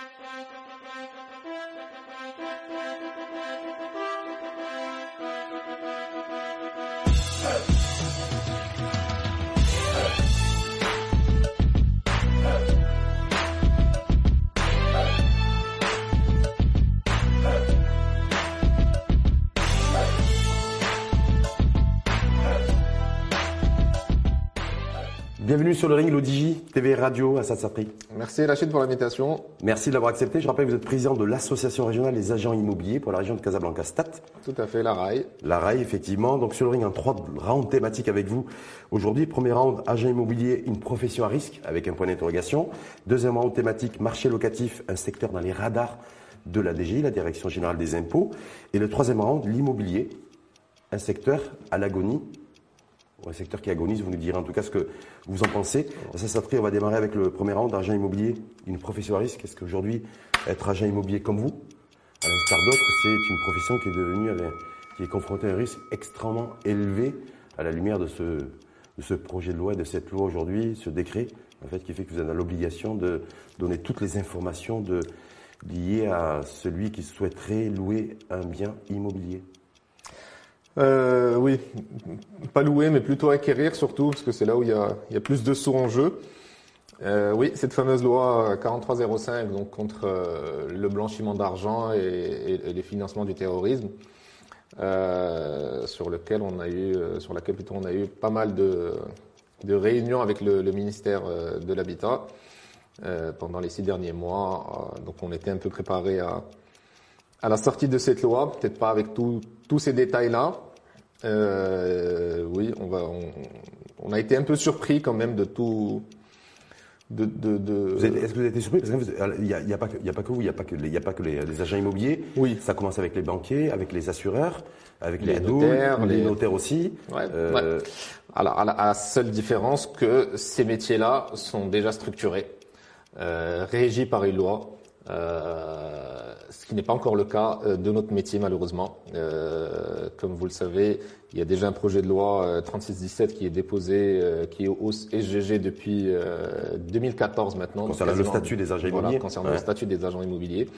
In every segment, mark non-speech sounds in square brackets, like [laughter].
Thank you. Bienvenue sur le ring l'ODJ TV Radio à Satsapri. Merci Rachid pour l'invitation. Merci de l'avoir accepté. Je rappelle que vous êtes président de l'association régionale des agents immobiliers pour la région de Casablanca Stat. Tout à fait, la RAI. La RAI, effectivement. Donc sur le ring, un trois rounds thématiques avec vous. Aujourd'hui, premier round, agent immobilier, une profession à risque, avec un point d'interrogation. Deuxième round thématique, marché locatif, un secteur dans les radars de la DGI, la Direction Générale des Impôts. Et le troisième round, l'immobilier, un secteur à l'agonie un secteur qui agonise, vous nous direz en tout cas ce que vous en pensez. Ça, ça on va démarrer avec le premier round d'agent immobilier, une profession à risque. Est-ce qu'aujourd'hui, être agent immobilier comme vous, à l'instar d'autres, c'est une profession qui est devenue, qui est confrontée à un risque extrêmement élevé à la lumière de ce, de ce projet de loi et de cette loi aujourd'hui, ce décret, en fait, qui fait que vous avez l'obligation de donner toutes les informations de, liées à celui qui souhaiterait louer un bien immobilier? Euh, Oui, pas louer, mais plutôt acquérir surtout, parce que c'est là où il y a, plus de sous en jeu. Euh, oui, cette fameuse loi 4305 donc contre euh, le blanchiment d'argent et, les financements du terrorisme, sur lequel on a eu, sur laquelle plutôt on a eu pas mal de, réunions avec le, ministère de l'Habitat pendant les six derniers mois. donc on était un peu préparé à, à la sortie de cette loi, peut-être pas avec tous ces détails-là. Euh, oui, on, va, on, a été un peu surpris quand même de tout. De, de, de... Est-ce que vous avez été surpris? Parce qu'il n'y a, y a, pas que, a pas que vous, il n'y a pas que, les, a pas que les, agents immobiliers. Oui. Ça commence avec les banquiers, avec les assureurs, avec les, notaires, les... notaires aussi. Ouais, euh... Alors, à la, à la, seule différence que ces métiers-là sont déjà structurés, euh, régis par une loi. Euh, ce qui n'est pas encore le cas euh, de notre métier malheureusement. Euh, comme vous le savez, il y a déjà un projet de loi 3617 qui est déposé, qui est au SGG depuis 2014 maintenant. Concernant le statut des agents immobiliers. concernant le statut des agents immobiliers.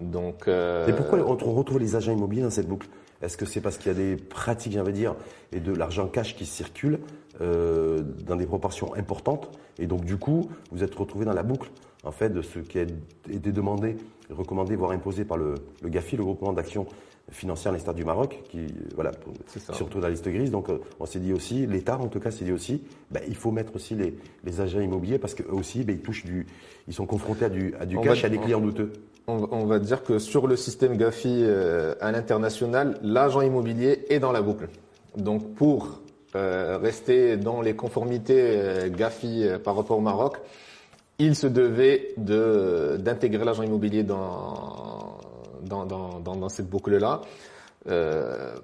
Donc. Et pourquoi on retrouve les agents immobiliers dans cette boucle? Est-ce que c'est parce qu'il y a des pratiques, j'allais dire, et de l'argent cash qui circule dans des proportions importantes, et donc du coup, vous êtes retrouvé dans la boucle en fait, de ce qui a été demandé, recommandé, voire imposé par le, le GAFI, le groupement d'action financière à l'État du Maroc, qui, voilà, surtout dans la liste grise. Donc, euh, on s'est dit aussi, l'État, en tout cas, s'est dit aussi, ben, il faut mettre aussi les, les agents immobiliers parce qu'eux aussi, ben, ils touchent du, ils sont confrontés à du, à du cash, à des clients douteux. On, va dire que sur le système GAFI euh, à l'international, l'agent immobilier est dans la boucle. Donc, pour euh, rester dans les conformités euh, GAFI par rapport au Maroc, il se devait de d'intégrer l'agent immobilier dans dans, dans, cette boucle-là, euh,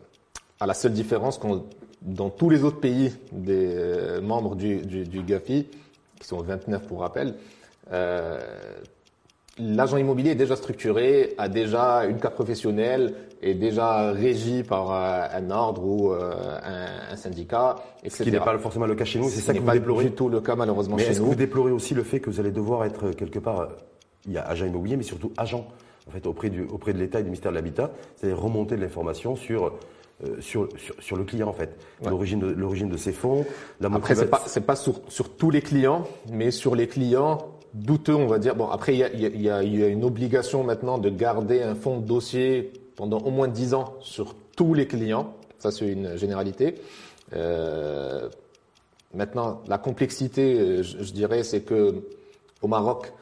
à la seule différence qu'on dans tous les autres pays des euh, membres du, du, du, GAFI, qui sont 29 pour rappel, euh, l'agent immobilier est déjà structuré, a déjà une carte professionnelle, est déjà régi par euh, un ordre ou euh, un, un, syndicat, etc. Ce qui n'est pas forcément le cas chez nous, c'est ça que vous déplorez. pas du tout le cas malheureusement mais chez est-ce nous. Que vous déplorez aussi le fait que vous allez devoir être quelque part, il y a agent immobilier, mais surtout agent en fait auprès du auprès de l'État et du ministère de l'Habitat, c'est-à-dire remonter de l'information sur euh, sur, sur, sur, le client en fait, ouais. l'origine de l'origine de ses fonds. La Après c'est pas c'est pas sur, sur tous les clients, mais sur les clients douteux, on va dire. Bon, après, il y a, une obligation maintenant de garder un fonds de dossier pendant au moins 10 ans sur tous les clients. Ça, c'est une généralité. Euh, maintenant, la complexité, je, je dirais, c'est que au Maroc,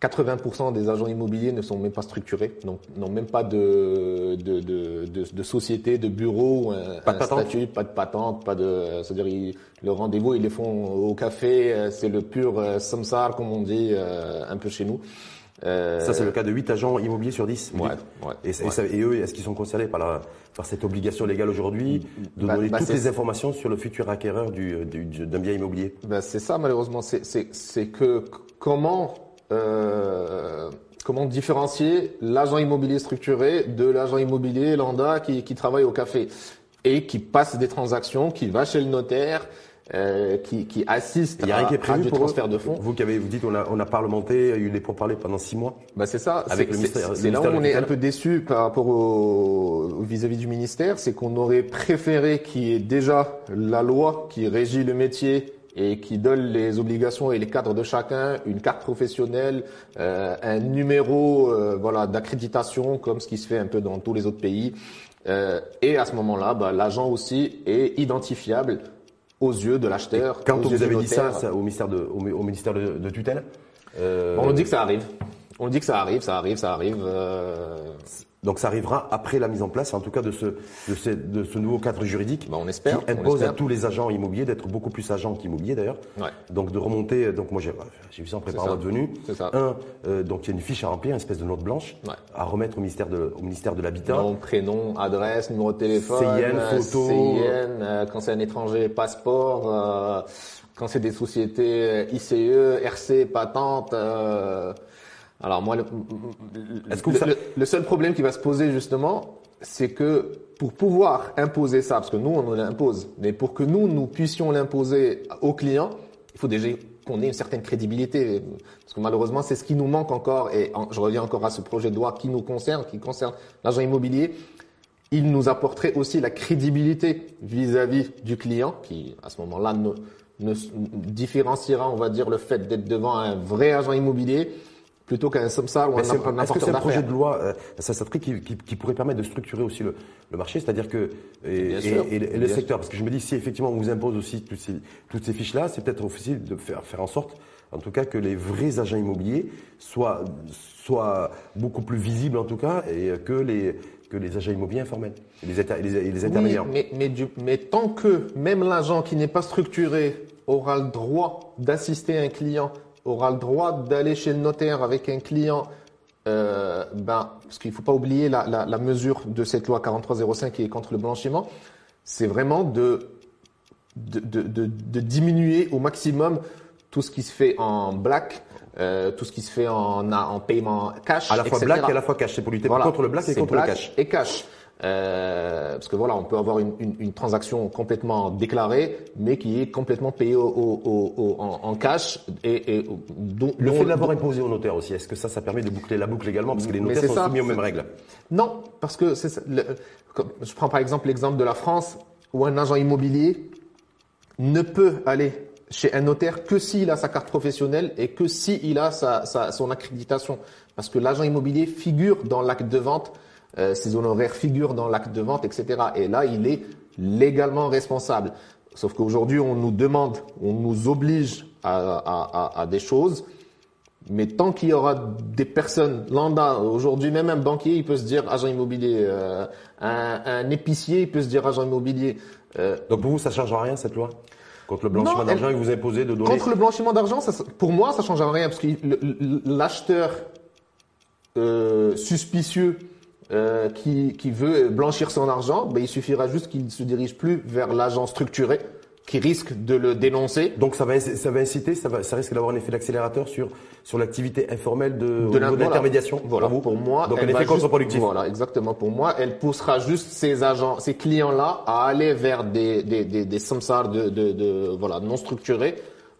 80% des agents immobiliers ne sont même pas structurés, donc n'ont même pas de de, de, de, de, société, de bureau, un, pas de un statut, pas de patente, pas de, c'est-à-dire le rendez-vous ils les font au café, c'est le pur euh, samsar comme on dit euh, un peu chez nous. Euh, ça c'est le cas de 8 agents immobiliers sur 10. Ouais, ouais, et, ouais. et, ça, et, eux, est-ce qu'ils sont concernés par, la, par cette obligation légale aujourd'hui de bah, donner bah, toutes les informations sur le futur acquéreur du, du, d'un bien immobilier? Bah, C'est ça malheureusement, c'est, c'est, c'est que comment euh, comment différencier l'agent immobilier structuré de l'agent immobilier lambda qui, qui, travaille au café et qui passe des transactions, qui va chez le notaire, euh, qui, qui assistent Il y a rien qui est à, à prévu du pour transfert de fonds. Vous qui avez, vous dites, on a, on a parlementé, il y a eu des pourparlers pendant six mois. Bah c'est ça. Avec C'est- le ministère- c'est- le C'est là où on est un peu déçu par rapport au au vis-à-vis du ministère, c'est qu'on aurait préféré qu'il y ait déjà la loi qui régit le métier et qui donne les obligations et les cadres de chacun, une carte professionnelle, euh, un numéro euh, voilà d'accréditation comme ce qui se fait un peu dans tous les autres pays. Euh, et à ce moment-là, bah, l'agent aussi est identifiable aux yeux de l'acheteur. Quand aux on yeux vous avez dit ça, ça au ministère de, au, au ministère de, de tutelle, euh, on nous dit que ça arrive. On dit que ça arrive, ça arrive, ça arrive. Donc ça arrivera après la mise en place, en tout cas de ce, de ce, de ce nouveau cadre juridique Bah, on espère, qui on impose à tous les agents immobiliers d'être beaucoup plus agents qu'immobiliers d'ailleurs. Ouais. Donc de remonter, donc moi j'ai j'ai vu ça en préparant votre venue. C'est ça. Un, euh, donc il y a une fiche à remplir, une espèce de note blanche Ouais. à remettre au ministère de, au ministère de l'habitat. Nom, prénom, adresse, numéro de téléphone, CIN, euh, photo. CIN, euh, quand c'est un étranger, passeport, euh, quand c'est des sociétés euh, ICE, RC, patente. euh, alors moi, le, que le, le- le seul problème qui va se poser justement, c'est que pour pouvoir imposer ça, parce que nous on nous l'impose, mais pour que nous nous puissions l'imposer aux clients, il faut déjà qu'on ait une certaine crédibilité, parce que malheureusement c'est ce qui nous manque encore. Et en- je reviens encore à ce projet de loi qui nous concerne, qui concerne l'agent immobilier. Il nous apporterait aussi la crédibilité vis-à-vis du client, qui à ce moment-là ne, ne différenciera, on va dire, le fait d'être devant un vrai agent immobilier plutôt qu'un samsar ou un n'importe Est-ce que c'est un projet de loi, euh, ça, ça serait qui, qui, qui pourrait permettre de structurer aussi le, le marché, c'est-à-dire que et, Bien et- sûr. et le- et le Bien secteur, parce que je me dis si effectivement on vous impose aussi toutes ces, toutes ces fiches-là, c'est peut-être aussi de faire, faire en sorte, en tout cas, que les vrais agents immobiliers soient, soient beaucoup plus visibles en tout cas, et que les que les agents immobiliers informels, et les, inter- et les, et les intermédiaires. Oui, mais, mais, du- mais tant que même l'agent qui n'est pas structuré aura le droit d'assister un client, aura le droit d'aller chez le notaire avec un client, euh, ben, parce qu'il faut pas oublier la, la, la mesure de cette loi 4305 qui est contre le blanchiment, c'est vraiment de, de, de, de, de diminuer au maximum tout ce qui se fait en black, euh, tout ce qui se fait en, en paiement cash, À la fois etc. black et à la fois cash, c'est pour lutter Voilà. contre le black et contre le cash. Et cash. Euh, parce que voilà, on peut avoir une, une, une transaction complètement déclarée, mais qui est complètement payée au, au, au- en, en cash et, et dont, Le fait de l'avoir imposé au notaire aussi, est-ce que ça, ça permet de boucler la boucle également, parce que les notaires sont ça, soumis aux mêmes règles. Non, parce que le- comme- je prends par exemple l'exemple de la France où un agent immobilier ne peut aller chez un notaire que s'il a sa carte professionnelle et que s'il a sa, sa- son accréditation. Parce que l'agent immobilier figure dans l'acte de vente, euh, ses honoraires figurent dans l'acte de vente, etc. Et là, il est légalement responsable. Sauf qu'aujourd'hui, on nous demande, on nous oblige à, à- à- à des choses. Mais tant qu'il y aura des personnes lambda, aujourd'hui même un banquier, il peut se dire agent immobilier, euh, un, un épicier, il peut se dire agent immobilier. Euh, Donc pour vous, ça ne change rien cette loi? Contre le blanchiment d'argent et vous imposez de donner Contre le blanchiment d'argent, pour moi, ça change rien parce que l'acheteur euh, suspicieux euh, qui, qui veut blanchir son argent, ben, il suffira juste qu'il ne se dirige plus vers l'agent structuré qui risque de le dénoncer. Donc ça va, ça va inciter, ça, va, ça risque d'avoir un effet d'accélérateur sur, sur l'activité informelle de, de l'intermédiation Voilà, pour pour moi. Donc un effet contre-productif. Voilà, exactement. Pour moi, elle poussera juste ces agents, ces clients-là à aller vers des, des, des, des samsars de, de, de, voilà, non structurés,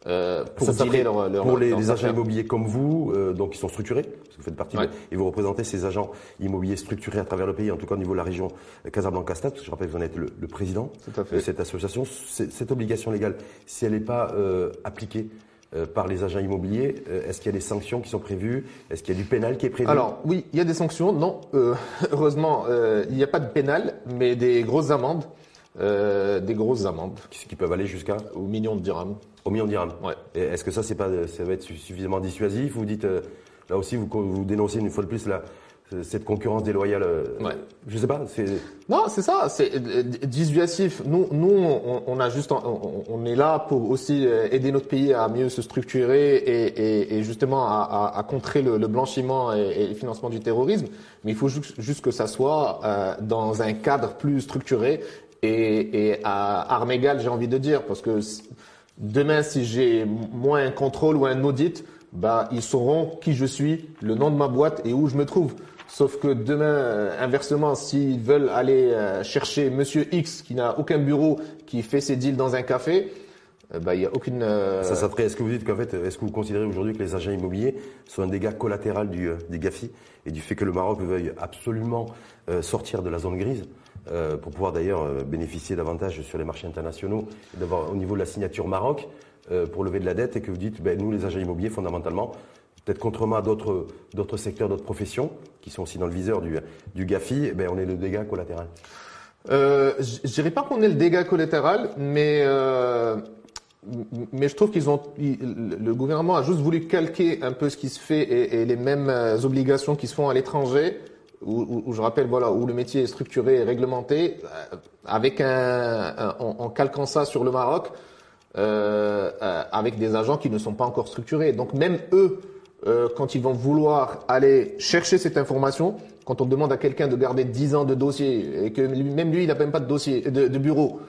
euh, pour Ça, ça dealer ferait- leur, leur, pour les, agents immobiliers comme vous, euh, donc qui sont structurés, parce que vous faites partie Ouais. de, et vous représentez ces agents immobiliers structurés à travers le pays, en tout cas au niveau de la région Casablanca-Stade, parce que je rappelle que vous en êtes le, le président Tout à fait. de cette association. Cette obligation légale, si elle n'est pas euh, appliquée euh, par les agents immobiliers, euh, est-ce qu'il y a des sanctions qui sont prévues? Est-ce qu'il y a du pénal qui est prévu? Alors oui, il y a des sanctions. Non, euh, [laughs] heureusement, euh, il n'y a pas de pénal, mais des grosses amendes, euh, des grosses amendes qui, qui peuvent aller jusqu'à au million de dirhams. au million de dirhams. Ouais. Et Est-ce que ça, c'est pas, ça va être suffisamment dissuasif Vous dites, euh, là aussi, vous, vous dénoncez une fois de plus la, cette concurrence déloyale. euh, Ouais. Je sais pas. C'est Non, c'est ça, c'est euh, dissuasif. Nous, nous, on, on a juste, on, on est là pour aussi aider notre pays à mieux se structurer et, et, et justement à, à, à contrer le, le blanchiment et, et le financement du terrorisme. Mais il faut juste, juste que ça soit euh, dans un cadre plus structuré et, et à armes égales, j'ai envie de dire, parce que demain, si j'ai moins un contrôle ou un audit, bah, ils sauront qui je suis, le nom de ma boîte et où je me trouve. Sauf que demain, euh, inversement, s'ils veulent aller euh, chercher Monsieur X qui n'a aucun bureau, qui fait ses deals dans un café, bah, il y a aucune. Ça s'attrait. Est-ce que vous dites qu'en fait, est-ce que vous considérez aujourd'hui que les agents immobiliers sont un dégât collatéral du, du GAFI et du fait que le Maroc veuille absolument sortir de la zone grise? Pour pouvoir d'ailleurs bénéficier davantage sur les marchés internationaux, d'avoir au niveau de la signature Maroc pour lever de la dette et que vous dites, ben, nous les agents immobiliers fondamentalement peut-être contrairement à d'autres, d'autres secteurs, d'autres professions, qui sont aussi dans le viseur du, du GAFI, eh ben on est le dégât collatéral. Euh, je dirais pas qu'on est le dégât collatéral, mais euh, mais je trouve qu'ils ont le gouvernement a juste voulu calquer un peu ce qui se fait et, et les mêmes euh, obligations qui se font à l'étranger, où, où, je rappelle voilà où le métier est structuré et réglementé, euh, avec un, en, en, calquant ça sur le Maroc, euh, euh, avec des agents qui ne sont pas encore structurés. Donc même eux euh, quand ils vont vouloir aller chercher cette information, quand on demande à quelqu'un de garder 10 ans de dossier et que même lui, il n'a même pas de dossier, de, de, bureau,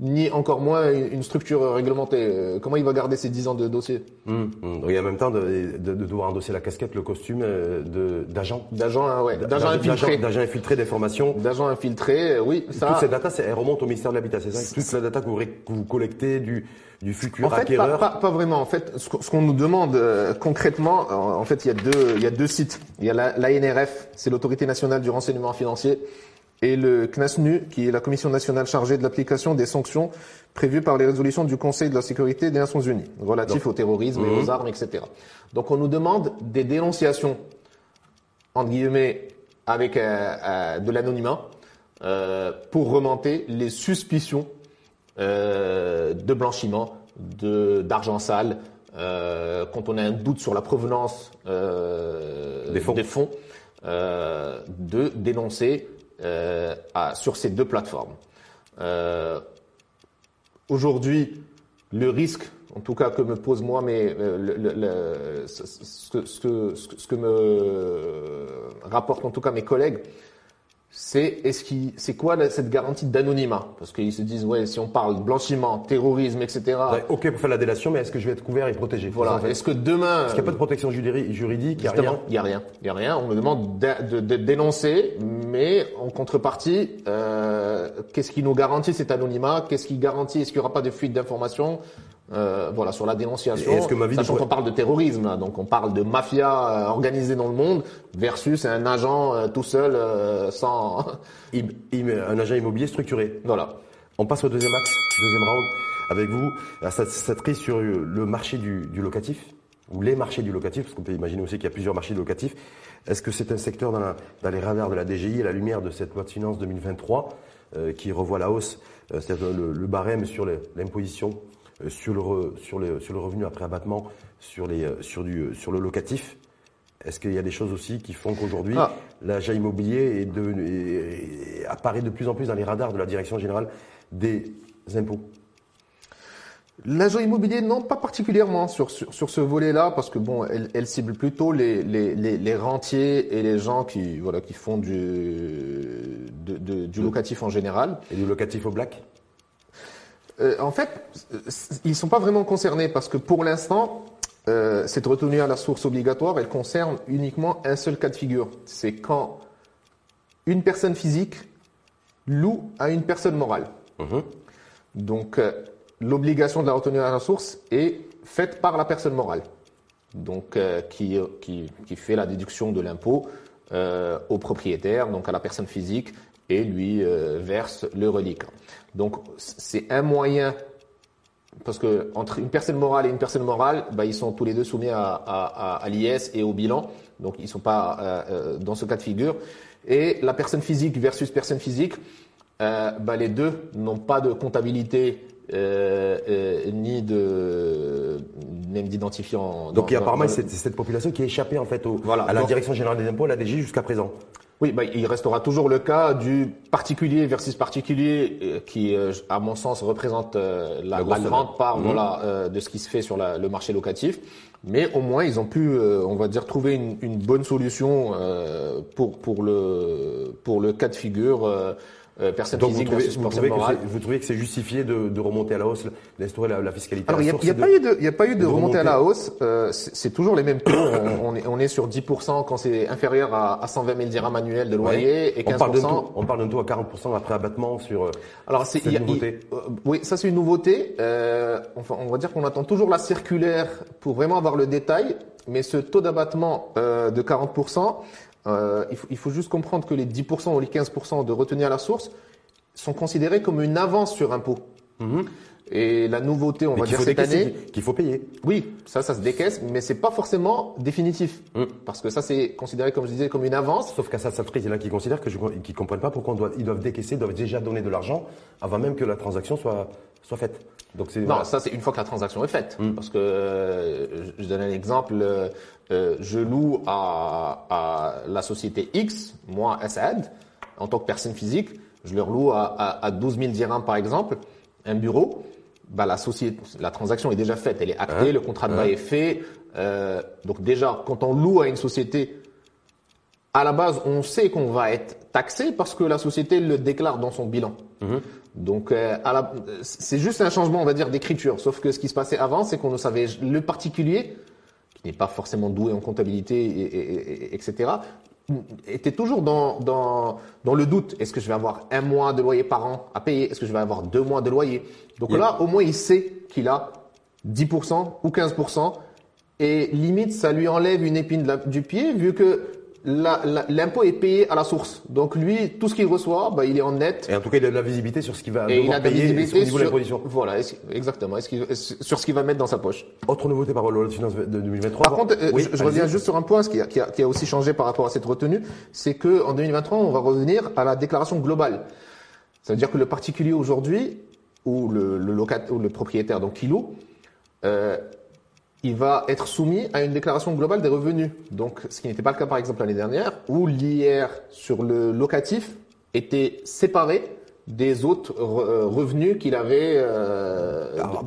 ni encore moins une structure réglementée, euh, comment il va garder ces 10 ans de dossier? Hum, hum. Et en même temps, de, de, de, devoir endosser la casquette, le costume euh, d'agent. D'agent, hein, ouais. D'agent infiltré. D'agent infiltré d'informations. D'agent infiltré, oui. Ça... Toutes ces data, elles remontent au ministère de l'Habitat, c'est ça? Toute la data que vous, que vous collectez du du futur en fait, acquéreur pas, pas, pas, vraiment. En fait, ce qu'on nous demande euh, concrètement, en, fait, il y a deux, il y a deux sites. Il y a l'ANRF, c'est l'autorité nationale du renseignement financier, et le CNASNU, qui est la commission nationale chargée de l'application des sanctions prévues par les résolutions du Conseil de la sécurité des Nations Unies, relatifs au terrorisme et aux mhm. armes, etc. Donc, on nous demande des dénonciations, entre guillemets, avec euh, euh, de l'anonymat, euh, pour remonter les suspicions euh, de blanchiment, de d'argent sale, euh, quand on a un doute sur la provenance euh, des fonds, des fonds de dénoncer à, sur ces deux plateformes. Aujourd'hui, le risque, en tout cas que me pose moi, mais le, le, ce, ce, ce, ce, que me rapportent en tout cas mes collègues, c'est est-ce qu'il c'est quoi cette garantie d'anonymat? Parce qu'ils se disent ouais si on parle blanchiment, terrorisme, etc. ok pour faire la délation, mais est-ce que je vais être couvert et protégé? Voilà. Est-ce que demain Est-ce qu'il n'y a pas de protection juridique Il n'y a rien. Il y a rien. Il y a rien. On me demande de, de, de dénoncer, mais en contrepartie, euh, qu'est-ce qui nous garantit cet anonymat? Qu'est-ce qui garantit? Est-ce qu'il n'y aura pas de fuite d'informations? Euh, voilà, sur la dénonciation. Est-ce que ma vie sachant qu'on parle de terrorisme, donc on parle de mafia euh, organisée dans le monde versus un agent euh, tout seul sans [laughs] un agent immobilier structuré. Voilà. On passe au deuxième axe, deuxième round avec vous. Ça, ça traite sur le marché du, du, locatif ou les marchés du locatif, parce qu'on peut imaginer aussi qu'il y a plusieurs marchés locatifs. Est-ce que c'est un secteur dans, la, dans, les radars de la DGI à la lumière de cette loi de finances 2023 euh, qui revoit la hausse, c'est-à-dire le, le, barème sur l'imposition sur le, sur, le, sur le revenu après abattement, sur, les, euh, sur, du, euh, sur le locatif. Est-ce qu'il y a des choses aussi qui font qu'aujourd'hui, ah. l'agent immobilier est de, apparaît de plus en plus dans les radars de la Direction générale des impôts? L'agent immobilier, non, pas particulièrement sur, sur, sur ce volet-là, parce que bon, elle, elle cible plutôt les, les, les, les, rentiers et les gens qui, voilà, qui font du, de, de, du locatif en général. Et du locatif au black? Euh, en fait, ils sont pas vraiment concernés parce que pour l'instant, euh, cette retenue à la source obligatoire, elle concerne uniquement un seul cas de figure. C'est quand une personne physique loue à une personne morale. Mhm. Donc, euh, l'obligation de la retenue à la source est faite par la personne morale, donc qui, qui, qui, fait la déduction de l'impôt au propriétaire, donc à la personne physique, et lui verse le reliquat. Donc c'est un moyen parce que entre une personne morale et une personne morale, bah, ils sont tous les deux soumis à, à, à, l'IS et au bilan, donc ils sont pas euh, euh, dans ce cas de figure. Et la personne physique versus personne physique, euh, bah, les deux n'ont pas de comptabilité euh, euh, ni de même d'identifiant. Donc il y a apparemment cette, cette, population qui est échappée en fait au, voilà, à la Direction générale des impôts, la DG jusqu'à présent. Oui, bah, il restera toujours le cas du particulier versus particulier euh, qui, euh, à mon sens, représente euh, la, la, grande part mmh. voilà, de ce qui se fait sur la, le marché locatif. Mais au moins, ils ont pu, on va dire, trouver une, une bonne solution pour, pour, le, pour le cas de figure euh, personne Donc vous physique trouvez, versus vous personne trouvez que morale. c'est- vous trouvez que c'est justifié de, de remonter à la hausse, d'instaurer la, la fiscalité Alors, il n'y a, y de- pas eu de, y a pas eu de de remontée à la hausse. Euh, c'est toujours les mêmes taux. on, on est, on est sur 10% quand c'est inférieur à, à 120 000 dirhams annuels de loyer et on parle d'un 15%. taux, on parle d'un taux à 40% après abattement sur. euh, Alors, c'est y a- nouveauté. euh, oui, ça c'est une nouveauté. Euh, enfin, on va dire qu'on attend toujours la circulaire pour vraiment avoir le détail. Mais ce taux d'abattement euh, de 40%, euh, il, faut, il faut juste comprendre que les 10% ou les 15% de retenue à la source sont considérés comme une avance sur impôt. Et la nouveauté, on mais va dire cette année, qu'il faut payer. oui, ça, ça se décaisse, mais c'est pas forcément définitif, Mm. parce que ça, c'est considéré, comme je disais, comme une avance. Sauf qu'à ça, il y en a qui considèrent que je, qui comprennent pas pourquoi on doit, ils doivent décaisser, ils doivent déjà donner de l'argent avant même que la transaction soit, soit faite. Donc c'est, Non, voilà. ça, c'est une fois que la transaction est faite, Mm. parce que euh, je donne un exemple. euh, euh, je loue à, à la société X, moi, Assad, en tant que personne physique, je leur loue à, à, à 12 000 dirhams, par exemple, un bureau. Bah, la société, la transaction est déjà faite, elle est actée, Hein le contrat de Hein bail est fait. Euh, donc déjà, quand on loue à une société, à la base, on sait qu'on va être taxé parce que la société le déclare dans son bilan. Mhm. Donc, euh, c'est juste un changement, on va dire, d'écriture. Sauf que ce qui se passait avant, c'est qu'on ne savait le particulier, qui n'est pas forcément doué en comptabilité, et, et- et- etc., était toujours dans, dans, dans le doute. Est-ce que je vais avoir un mois de loyer par an à payer? Est-ce que je vais avoir deux mois de loyer? Donc là, au moins, il sait qu'il a 10% ou 15%. Et limite, ça lui enlève une épine la- du pied, vu que l'impôt est payé à la source. Donc lui, tout ce qu'il reçoit, bah, il est en net. Et en tout cas, il a de la visibilité sur ce qu'il va Et il a de payer visibilité au niveau de sur, l'imposition. voilà, exactement, est-ce qu'il- sur ce qu'il va mettre dans sa poche. Autre nouveauté par rapport à la loi de finances de 2023. Par contre, euh, Oui, je, reviens juste sur un point, ce qui a, qui, a, qui a aussi changé par rapport à cette retenue, c'est que en 2023, on va revenir à la déclaration globale. Ça veut dire que le particulier aujourd'hui, ou le, le locataire, ou le propriétaire, donc qui loue, euh, il va être soumis à une déclaration globale des revenus. Donc, ce qui n'était pas le cas par exemple l'année dernière, où l'IR sur le locatif était séparé des autres re- euh, revenus qu'il avait euh, Ah, voilà.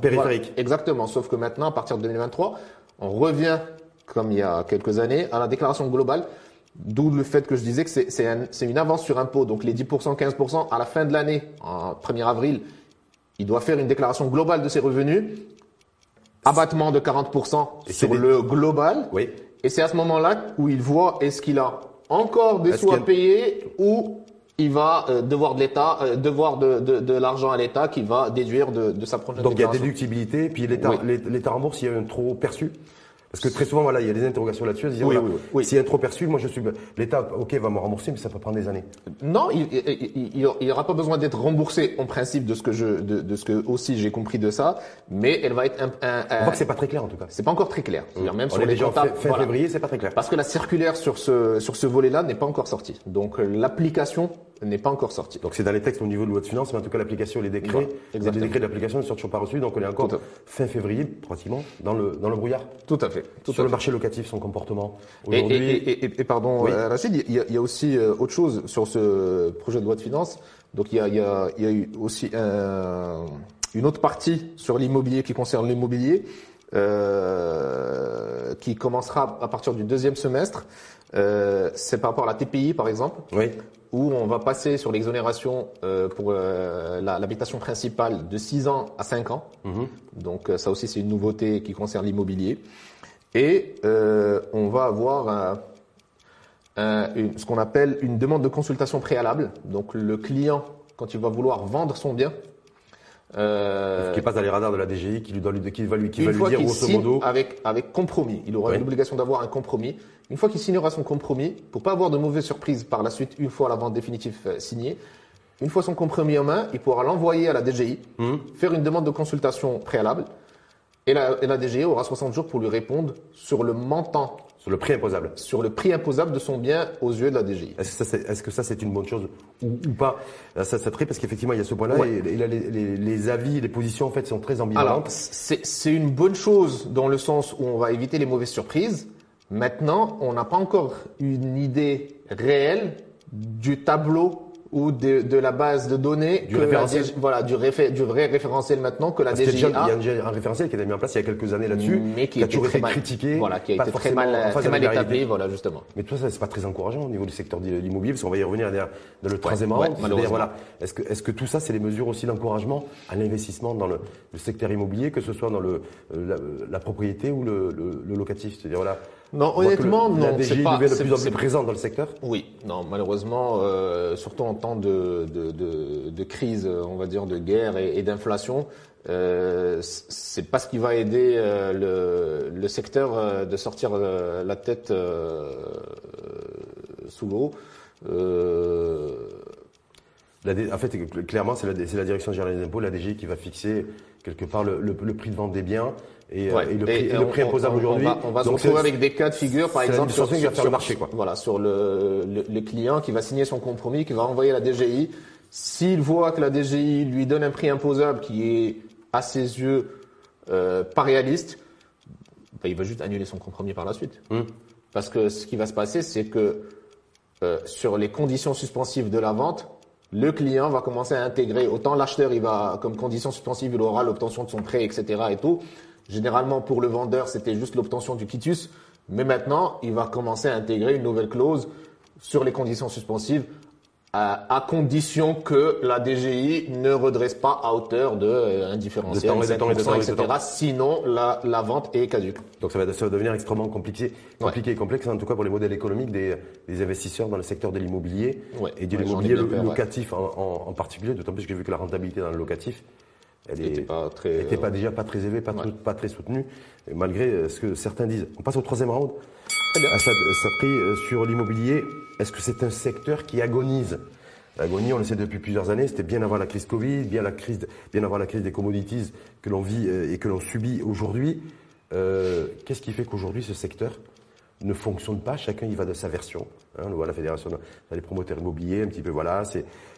Exactement. Sauf que maintenant, à partir de 2023, on revient, comme il y a quelques années, à la déclaration globale. D'où le fait que je disais que c'est un- une avance sur impôt. Donc les 10%, 15% à la fin de l'année, en 1er avril, il doit faire une déclaration globale de ses revenus. Abattement de 40% Et sur des- le global. Oui. Et c'est à ce moment-là où il voit est-ce qu'il a encore des sous à qu'il payer ou il va euh, devoir de l'État, euh, devoir de, de, de l'argent à l'État qui va déduire de, de sa prochaine Donc il y a déductibilité, puis l'État Oui. rembourse s'il y a un trop perçu. Parce que très souvent, voilà, il y a des interrogations là-dessus. Oui, voilà, oui, oui. A un trop perçu, moi je suis. L'État, ok, va me rembourser, mais ça peut prendre des années. Non, il il aura pas besoin d'être remboursé en principe de ce que je, de, de ce que aussi j'ai compris de ça, mais elle va être un, un- On un- voit que c'est pas très clair en tout cas. c'est pas encore très clair. C'est-à-dire même On sur est les déjà comptables, fin, voilà. février, c'est pas très clair. Parce que la circulaire sur ce sur ce volet-là n'est pas encore sortie. Donc euh, l'application n'est pas encore sortie. Donc c'est dans les textes au niveau de loi de finances, mais en tout cas l'application, les décrets, Voilà, les décrets d'application ne sont toujours pas reçus, donc on est encore fin février pratiquement dans le dans le brouillard. Tout à fait. Tout Sur le fait. marché locatif, son comportement Et, aujourd'hui. et, et, et- et pardon, Oui. euh, Rachid, il y, a, il y a aussi euh, autre chose sur ce projet de loi de finances. Donc il y a, il y a, il y a eu aussi un- une autre partie sur l'immobilier qui concerne l'immobilier, euh, qui commencera à partir du deuxième semestre. Euh, C'est par rapport à la TPI, par exemple, Oui. où on va passer sur l'exonération euh, pour euh, l'habitation principale de 6 ans à 5 ans. Mhm. Donc ça aussi c'est une nouveauté qui concerne l'immobilier. Et euh, on va avoir un- un- une- ce qu'on appelle une demande de consultation préalable. Donc le client, quand il va vouloir vendre son bien, euh, Qui passe dans les radars de la DGI, qui lui qui va lui, qui va lui dire qu'il grosso modo. avec, avec compromis, il aura Oui. l'obligation d'avoir un compromis. Une fois qu'il signera son compromis, pour pas avoir de mauvaises surprises par la suite, une fois la vente définitive euh, signée, une fois son compromis en main, il pourra l'envoyer à la DGI, Mhm. faire une demande de consultation préalable, et la, et la DGI aura 60 jours pour lui répondre sur le montant, Sur le prix imposable. sur le prix imposable de son bien aux yeux de la DGI. Est-ce que ça, c'est, est-ce que ça, c'est une bonne chose ou, ou pas? Ça, ça parce qu'effectivement, il y a ce point-là Ouais. et, et là, les, les- les avis, les positions en fait sont très Alors, ambivalentes. c'est c'est une bonne chose dans le sens où on va éviter les mauvaises surprises. Maintenant, on n'a pas encore une idée réelle du tableau ou de, de la base de données Du que référentiel. DG voilà du, réfé- du vrai référentiel maintenant que la Parce il y a un référentiel qui a été mis en place il y a quelques années là-dessus, mais qui, a toujours très été critiqué. voilà, qui a été très mal, très mal établi, voilà justement. Mais tout ça, c'est pas très encourageant au niveau du secteur de l'immobilier, parce qu'on va y revenir dans le troisième ouais, round. Voilà, est-ce que, est-ce que tout ça, c'est les mesures aussi d'encouragement à l'investissement dans le, le secteur immobilier, que ce soit dans le, euh, la, la propriété ou le, le- le locatif? C'est-à-dire, voilà. Non, honnêtement, le- La non, DGI c'est pas- devient de c'est- plus en c'est- plus présente dans le secteur. Oui, non, malheureusement, euh, surtout en temps de, de, de, de crise, on va dire, de guerre et, et d'inflation, euh, c'est pas ce qui va aider euh, le, le secteur euh, de sortir euh, la tête euh, sous l'eau. En fait, clairement, c'est la, la direction générale des impôts, la DGI, qui va fixer quelque part le, le- le prix de vente des biens et, euh, Ouais. et le prix, Et et le on- prix on- imposable aujourd'hui. On va, on va se retrouver avec des cas de figure, par exemple, sur, sur- faire le sur- marché, quoi. Voilà, sur le, le, le client qui va signer son compromis, qui va envoyer la DGI. S'il voit que la DGI lui donne un prix imposable qui est, à ses yeux, euh, pas réaliste, ben, il va juste annuler son compromis par la suite. Hum. Parce que ce qui va se passer, c'est que euh, sur les conditions suspensives de la vente, le client va commencer à intégrer, autant l'acheteur, il va, comme condition suspensive, il aura l'obtention de son prêt, etc. et tout. Généralement, pour le vendeur, c'était juste l'obtention du quitus. Mais maintenant, il va commencer à intégrer une nouvelle clause sur les conditions suspensives à, à condition que la DGI ne redresse pas à hauteur de euh, un différentiel, De temps et de temps et de 5%, temps et de etc. temps. Sinon, la, la vente est caduque. Donc ça va, ça va devenir extrêmement compliqué, compliqué et complexe, en tout cas pour les modèles économiques des, des investisseurs dans le secteur de l'immobilier Ouais, et de ouais, l'immobilier locatif en, en- en particulier, d'autant plus que j'ai vu que la rentabilité dans le locatif, elle est- pas très. n'était pas déjà pas très élevée, pas, pas très soutenue, malgré euh, ce que certains disent. On passe au troisième round. Assad euh, sur l'immobilier, est-ce que c'est un secteur qui agonise? L'agonie, on le sait depuis plusieurs années, c'était bien avant la crise Covid, bien, la crise, bien avant la crise des commodities que l'on vit euh, et que l'on subit aujourd'hui. Euh, Qu'est-ce qui fait qu'aujourd'hui ce secteur ne fonctionne pas? Chacun y va de sa version. Hein, on voit la fédération des promoteurs immobiliers, un petit peu voilà,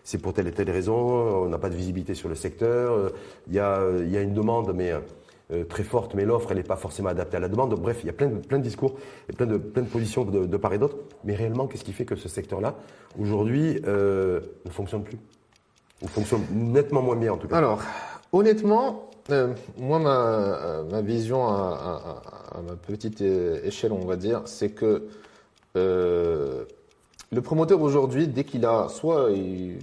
c'est pour telle et telle raison, on n'a pas de visibilité sur le secteur, euh, il y, a, il y a une demande, mais très forte, mais l'offre, elle n'est pas forcément adaptée à la demande. Donc, bref, il y a plein de, plein de discours et plein de, plein de positions de, part et d'autre. Mais réellement, qu'est-ce qui fait que ce secteur-là, aujourd'hui, euh, ne fonctionne plus Ou fonctionne nettement moins bien, en tout cas? Alors, honnêtement, euh, moi, ma, euh, ma vision à, ma petite euh, échelle, on va dire, c'est que euh, le promoteur aujourd'hui, dès qu'il a soit il-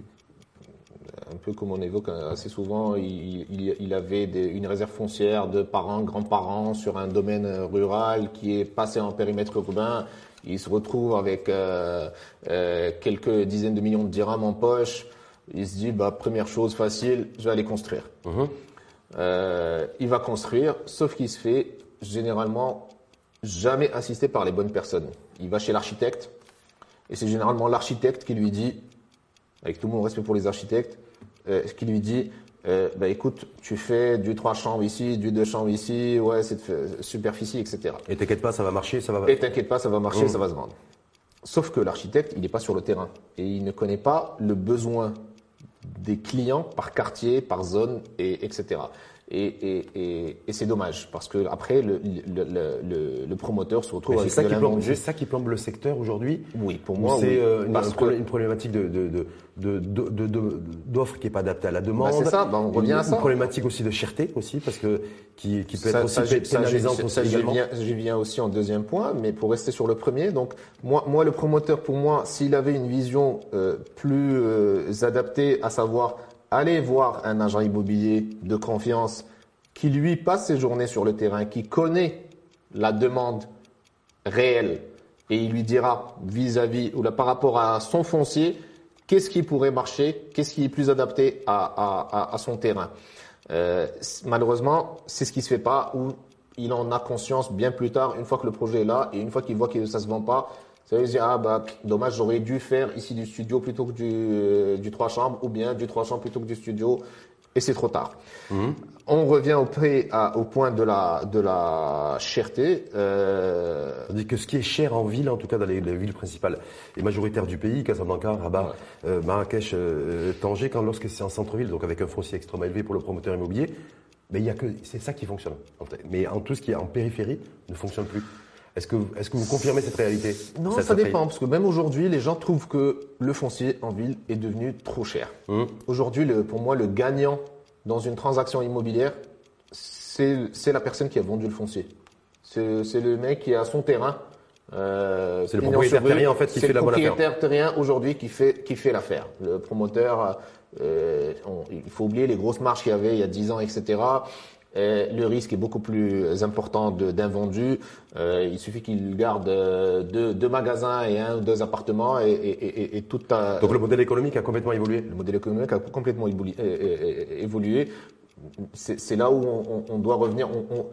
peu comme on évoque assez souvent, il, il- il avait des- une réserve foncière de parents, grands-parents sur un domaine rural qui est passé en périmètre urbain. Il se retrouve avec euh, euh, quelques dizaines de millions de dirhams en poche. Il se dit, bah, première chose facile, je vais aller construire. Euh, il va construire, sauf qu'il se fait généralement jamais assisté par les bonnes personnes. Il va chez l'architecte, et c'est généralement l'architecte qui lui dit, avec tout mon respect pour les architectes, euh, qui lui dit, euh, bah écoute, tu fais du trois chambres ici, du deux chambres ici, ouais, cette superficie, etc. Et t'inquiète pas, ça va marcher, ça va. Et t'inquiète pas, ça va marcher, Mhm. ça va se vendre. Sauf que l'architecte, il n'est pas sur le terrain et il ne connaît pas le besoin des clients par quartier, par zone, et, etc. Et, et, et, et c'est dommage parce que après le, le, le, le- le promoteur se retrouve avec C'est ça, qui plombe- c'est ça qui plombe le secteur aujourd'hui Oui, pour Ou moi, c'est oui. euh, une, problématique de, de, de, d'offre qui n'est pas adaptée à la demande. Bah, c'est ça, bah, on revient Une- à ça. Une problématique aussi de cherté aussi, parce que qui, qui peut Ça- être aussi ça, pénalisante aussi viens, j'y viens aussi en deuxième point, mais pour rester sur le premier, donc moi, moi le promoteur, pour moi, s'il avait une vision euh, plus euh, adaptée, à savoir aller voir un agent immobilier de confiance qui lui passe ses journées sur le terrain, qui connaît la demande réelle, et il lui dira vis-à-vis ou là, par rapport à son foncier, qu'est-ce qui pourrait marcher, qu'est-ce qui est plus adapté à, son terrain. Euh, malheureusement, c'est ce qui se fait pas ou il en a conscience bien plus tard, une fois que le projet est là et une fois qu'il voit que ça se vend pas, ça veut dire ah bah dommage j'aurais dû faire ici du studio plutôt que du euh, du trois chambres ou bien du trois chambres plutôt que du studio et c'est trop tard. On revient au, à- au point de la de la cherté. Euh, Tandis que ce qui est cher en ville, en tout cas dans les, les villes principales et majoritaires du pays, Casablanca, Rabat, euh, Marrakech, euh, Tanger, quand lorsque c'est en centre-ville, donc avec un foncier extrêmement élevé pour le promoteur immobilier, mais il y a que c'est ça qui fonctionne. Mais en tout ce qui est en périphérie ne fonctionne plus. Est-ce que, est que vous confirmez cette réalité? Non, ça dépend, parce que même aujourd'hui, les gens trouvent que le foncier en ville est devenu trop cher. Hum. Aujourd'hui, pour moi, le gagnant dans une transaction immobilière, c'est la personne qui a vendu le foncier. C'est le mec qui a son terrain. Euh, c'est le propriétaire terrien en fait qui fait la bonne affaire. C'est le propriétaire terrien aujourd'hui qui fait qui fait l'affaire. Le promoteur, euh, il faut oublier les grosses marges qu'il y avait il y a 10 ans, etc. Et le risque est beaucoup plus important d'invendu. Euh, il suffit qu'il garde euh, deux, deux, magasins et un ou deux appartements et, et, et, tout a, Donc le modèle économique a complètement évolué Le modèle économique a complètement évolué. C'est là où on, on, doit revenir. On,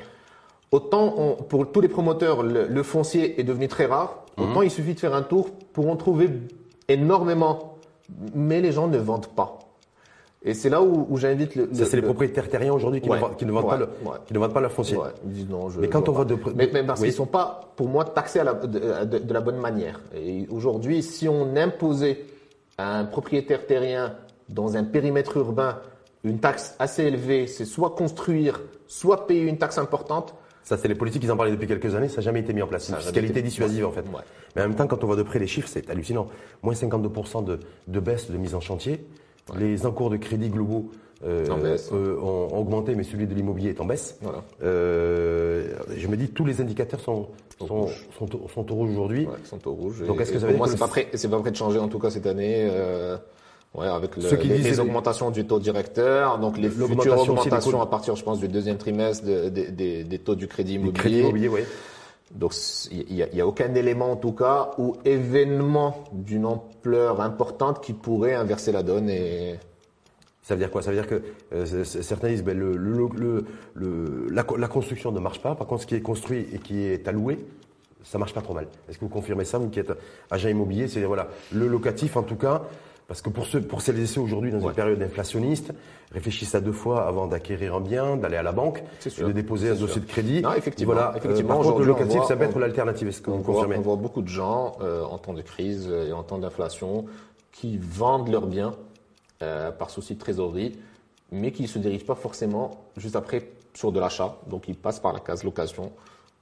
autant pour tous les promoteurs, le, foncier est devenu très rare. Mhm. Autant il suffit de faire un tour pour en trouver énormément. Mais les gens ne vendent pas. Et c'est là où, où j'invite le. Ça, c'est les propriétaires terriens aujourd'hui qui, qui, ne vendent pas le, qui ne vendent pas leur foncier. Ils disent non. Je, mais quand on voit de, mais, mais parce qu'ils sont pas, pour moi, taxés à la, de, de, la bonne manière. Et aujourd'hui, si on imposait à un propriétaire terrien dans un périmètre urbain une taxe assez élevée, c'est soit construire, soit payer une taxe importante. Ça, c'est les politiques, ils en parlaient depuis quelques années, ça n'a jamais été mis en place. C'est une fiscalité dissuasive, en fait. Mais en même temps, quand on voit de près les chiffres, c'est hallucinant. Moins 52% de, de baisse de mise en chantier. Les encours de crédit globaux euh, euh, ont augmenté, mais celui de l'immobilier est en baisse. Euh, je me dis tous les indicateurs sont sont, sont, au rouge aujourd'hui. Ouais, sont au rouge. Donc est-ce que ça veut dire moi c'est pas prêt c'est pas prêt de changer en tout cas cette année. Ouais, avec le, les, les augmentations du taux directeur, donc les futures augmentations à partir, je pense, du deuxième trimestre des, des taux du crédit immobilier. Crédit immobilier oui. Donc il n'y a, a, aucun élément en tout cas ou événement d'une ampleur importante qui pourrait inverser la donne et ça veut dire quoi? Ça veut dire que euh, certains disent ben, le, le, le, la, la, construction ne marche pas. Par contre, ce qui est construit et qui est alloué, ça marche pas trop mal. Est-ce que vous confirmez ça, vous qui êtes agent immobilier? C'est voilà, le locatif en tout cas, parce que pour, ceux, pour celles et ceux aujourd'hui dans une période inflationniste, réfléchissent à deux fois avant d'acquérir un bien, d'aller à la banque, de déposer un dossier de crédit. Non, effectivement. Voilà, euh, effectivement euh, le locatif, ça peut être l'alternative. Est-ce que vous confirmez On voit beaucoup de gens euh, en temps de crise et en temps d'inflation qui vendent leurs biens euh, par souci de trésorerie, mais qui ne se dirigent pas forcément juste après sur de l'achat. Donc ils passent par la case location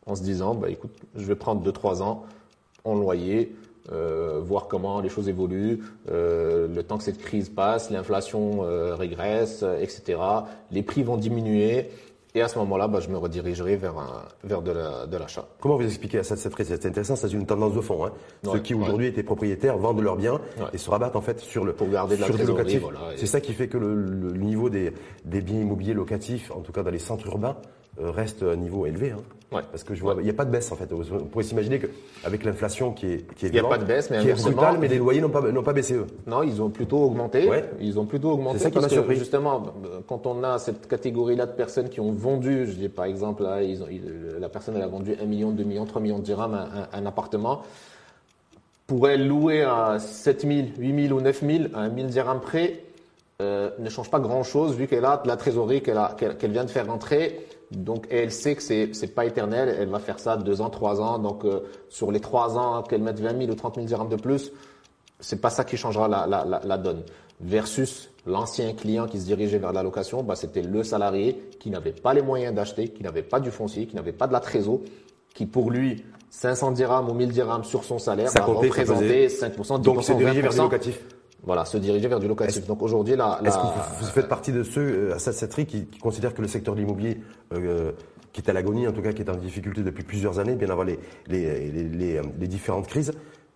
en se disant, bah, écoute, je vais prendre 2-3 ans en loyer euh, voir comment les choses évoluent, euh, le temps que cette crise passe, l'inflation euh, régresse, etc. Les prix vont diminuer. Et à ce moment-là, bah, je me redirigerai vers, un, vers de l'achat. La, Comment vous expliquez ça cette crise? C'est intéressant, c'est une tendance de fond. Hein. Ceux qui aujourd'hui étaient propriétaires vendent leurs biens et se rabattent en fait sur le, Pour garder de la locatif. c'est ça qui fait que le, le niveau des, des, biens immobiliers locatifs, en tout cas dans les centres urbains, reste à un niveau élevé. Hein. Ouais. Parce que je vois, il n'y a pas de baisse en fait. On pourrait s'imaginer qu'avec l'inflation qui est qui est il n'y a pas de baisse, mais qui est brutale, mais les loyers n'ont pas n'ont pas baissé eux. Non, ils ont plutôt augmenté. Ouais. Ils ont plutôt augmenté. C'est ça qui m'a surpris. Justement, quand on a cette catégorie-là de personnes qui ont vendu, je dis par exemple là, ils ont, la personne elle a vendu 1 million, 2 millions, 3 millions de dirhams un, un, appartement. Pourrait louer à 7 000, 8 000 ou 9 000 à 1 000 dirhams près, euh, ne change pas grand-chose vu qu'elle a de la trésorerie qu'elle qu'elle vient de faire rentrer donc, elle sait que c'est c'est pas éternel. Elle va faire ça deux ans, trois ans. Donc, euh, sur les trois ans, qu'elle mette 20 000 ou 30 000 dirhams de plus, c'est pas ça qui changera la, la, la, la donne. Versus l'ancien client qui se dirigeait vers la location, bah, c'était le salarié qui n'avait pas les moyens d'acheter, qui n'avait pas du foncier, qui n'avait pas de la trésor, qui pour lui 500 dirhams ou 1000 dirhams sur son salaire ça va représenter 5%, 10%, Donc, c'est dirigé vers le locatif voilà, se diriger vers du locatif. Donc aujourd'hui, là, est-ce que vous, faites partie de ceux euh, à cette qui, qui considèrent que le secteur de l'immobilier, euh, qui est à l'agonie, en tout cas, qui est en difficulté depuis plusieurs années, bien avant les, les, les, les différentes crises,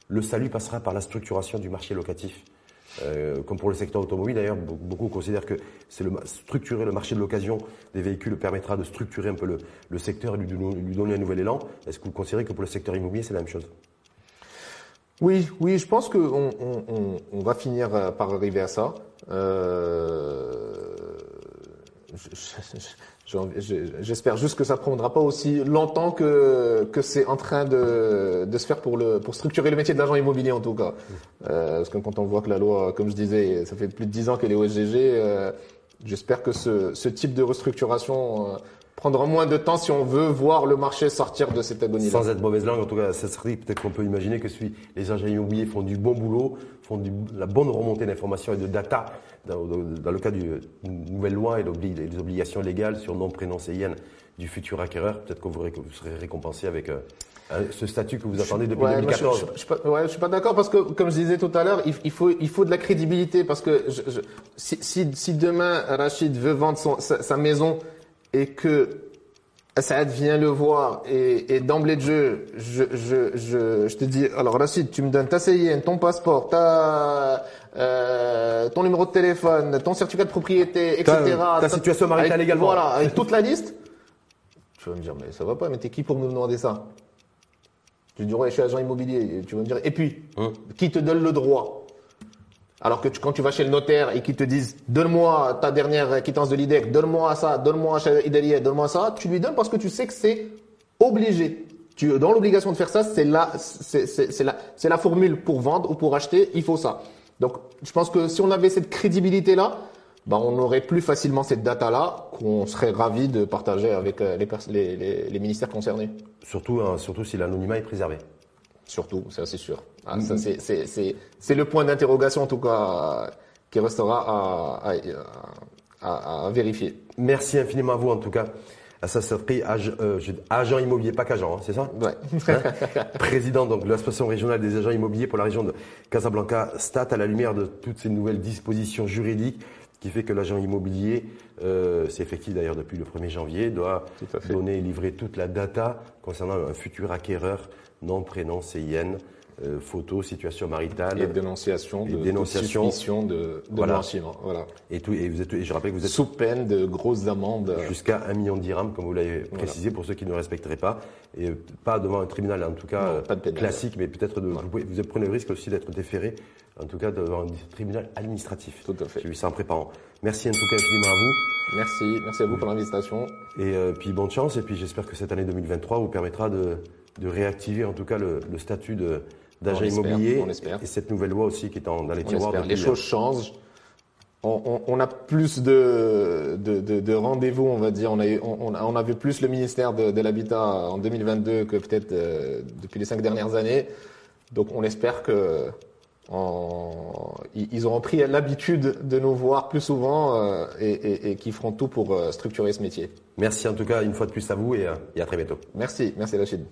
le salut passera par la structuration du marché locatif euh, comme pour le secteur automobile d'ailleurs, beaucoup considèrent que c'est le, structurer le marché de l'occasion des véhicules permettra de structurer un peu le, le secteur et lui, lui donner un nouvel élan. Est-ce que vous considérez que pour le secteur immobilier, c'est la même chose? Oui, oui, je pense qu'on on, on, on, va finir euh, par arriver à ça. Euh, J'espère juste que ça prendra pas aussi longtemps que que c'est en train de, de se faire pour le pour structurer le métier de l'agent immobilier en tout cas. Euh, parce que quand on voit que la loi, comme je disais, ça fait plus de dix ans qu'elle est au SGG, euh, j'espère que ce, ce type de restructuration prendra moins de temps si on veut voir le marché sortir de cette agonie. Sans être mauvaise langue, en tout cas, ça serait peut-être qu'on peut imaginer que si les agents immobiliers font du bon boulot, font du, la bonne remontée d'informations et de data, dans, dans le cas d'une nouvelle loi et des obligations légales sur nom, prénom, CIN du futur acquéreur, peut-être que vous, serez récompensé avec, euh, ce statut que vous attendez depuis 2014. je, je, suis pas, ouais, je suis pas d'accord parce que, comme je disais tout à l'heure, il, faut, il faut de la crédibilité parce que si, si, si, demain Rachid veut vendre son, sa, maison et que Saad vient le voir et, et d'emblée de jeu, je, je, je, je te dis, alors Rachid, tu me donnes ta CIN, ton passeport, ta, euh, ton numéro de téléphone, ton certificat de propriété, etc. Ta, situation maritale également. Voilà, avec toute la liste. Tu vas me dire, mais ça va pas, mais t'es qui pour me demander ça? Je dis, ouais, je suis agent immobilier. Tu vas me dire, et puis, hein? qui te donne le droit? Alors que quand tu vas chez le notaire et qu'ils te disent donne-moi ta dernière quittance de l'IDEC, donne-moi ça, donne-moi Idelier, donne-moi ça, tu lui donnes parce que tu sais que c'est obligé. Tu dans l'obligation de faire ça, c'est la, c'est la, c'est la formule pour vendre ou pour acheter, il faut ça. Donc, je pense que si on avait cette crédibilité là, bah, on aurait plus facilement cette data-là qu'on serait ravi de partager avec euh, les, les, les, ministères concernés. Surtout, hein, surtout si l'anonymat est préservé. Surtout, ça c'est sûr. Ah, mm-hmm. c'est le point d'interrogation en tout cas qui restera à, à, à, vérifier. Merci infiniment à vous en tout cas. À ça pris euh, agent immobilier, pas qu'agent, hein, c'est ça? Ouais. Hein? Président donc de l'association régionale des agents immobiliers pour la région de Casablanca, Stat, à la lumière de toutes ces nouvelles dispositions juridiques qui fait que l'agent immobilier, euh, c'est effectif d'ailleurs depuis le 1er janvier, doit donner et livrer toute la data concernant un futur acquéreur, nom, prénom, CIN, euh, photo, situation maritale. Et dénonciation de, dénonciation, de, de, voilà. blanchiment. Voilà. Et, tout, et, vous êtes, et je rappelle que vous êtes... Sous peine de grosses amendes. Jusqu'à un million de dirhams, comme vous l'avez précisé, pour ceux qui ne respecteraient pas. Et pas devant un tribunal, en tout cas, pas de classique, mais peut-être de, vous, vous prenez le risque aussi d'être déféré en tout cas devant un tribunal administratif. Tout à fait. J'ai vu ça en préparant. Merci en tout cas infiniment à vous. Merci, merci à vous pour l'invitation. Et euh, puis bonne chance, et puis j'espère que cette année 2023 vous permettra de, de réactiver en tout cas le, le statut d'agent immobilier. On espère. Et cette nouvelle loi aussi qui est dans les tiroirs. Les choses changent. On, on, on, a plus de, de, de, de rendez-vous, on va dire. On a, on, on a vu plus le ministère de, de l'Habitat en 2022 que peut-être euh, depuis les cinq dernières années. Donc on espère que ils auront pris l'habitude de nous voir plus souvent euh, et, qui feront tout pour euh, structurer ce métier. Merci en tout cas une fois de plus à vous et, euh, et à très bientôt. Merci, merci Rachid.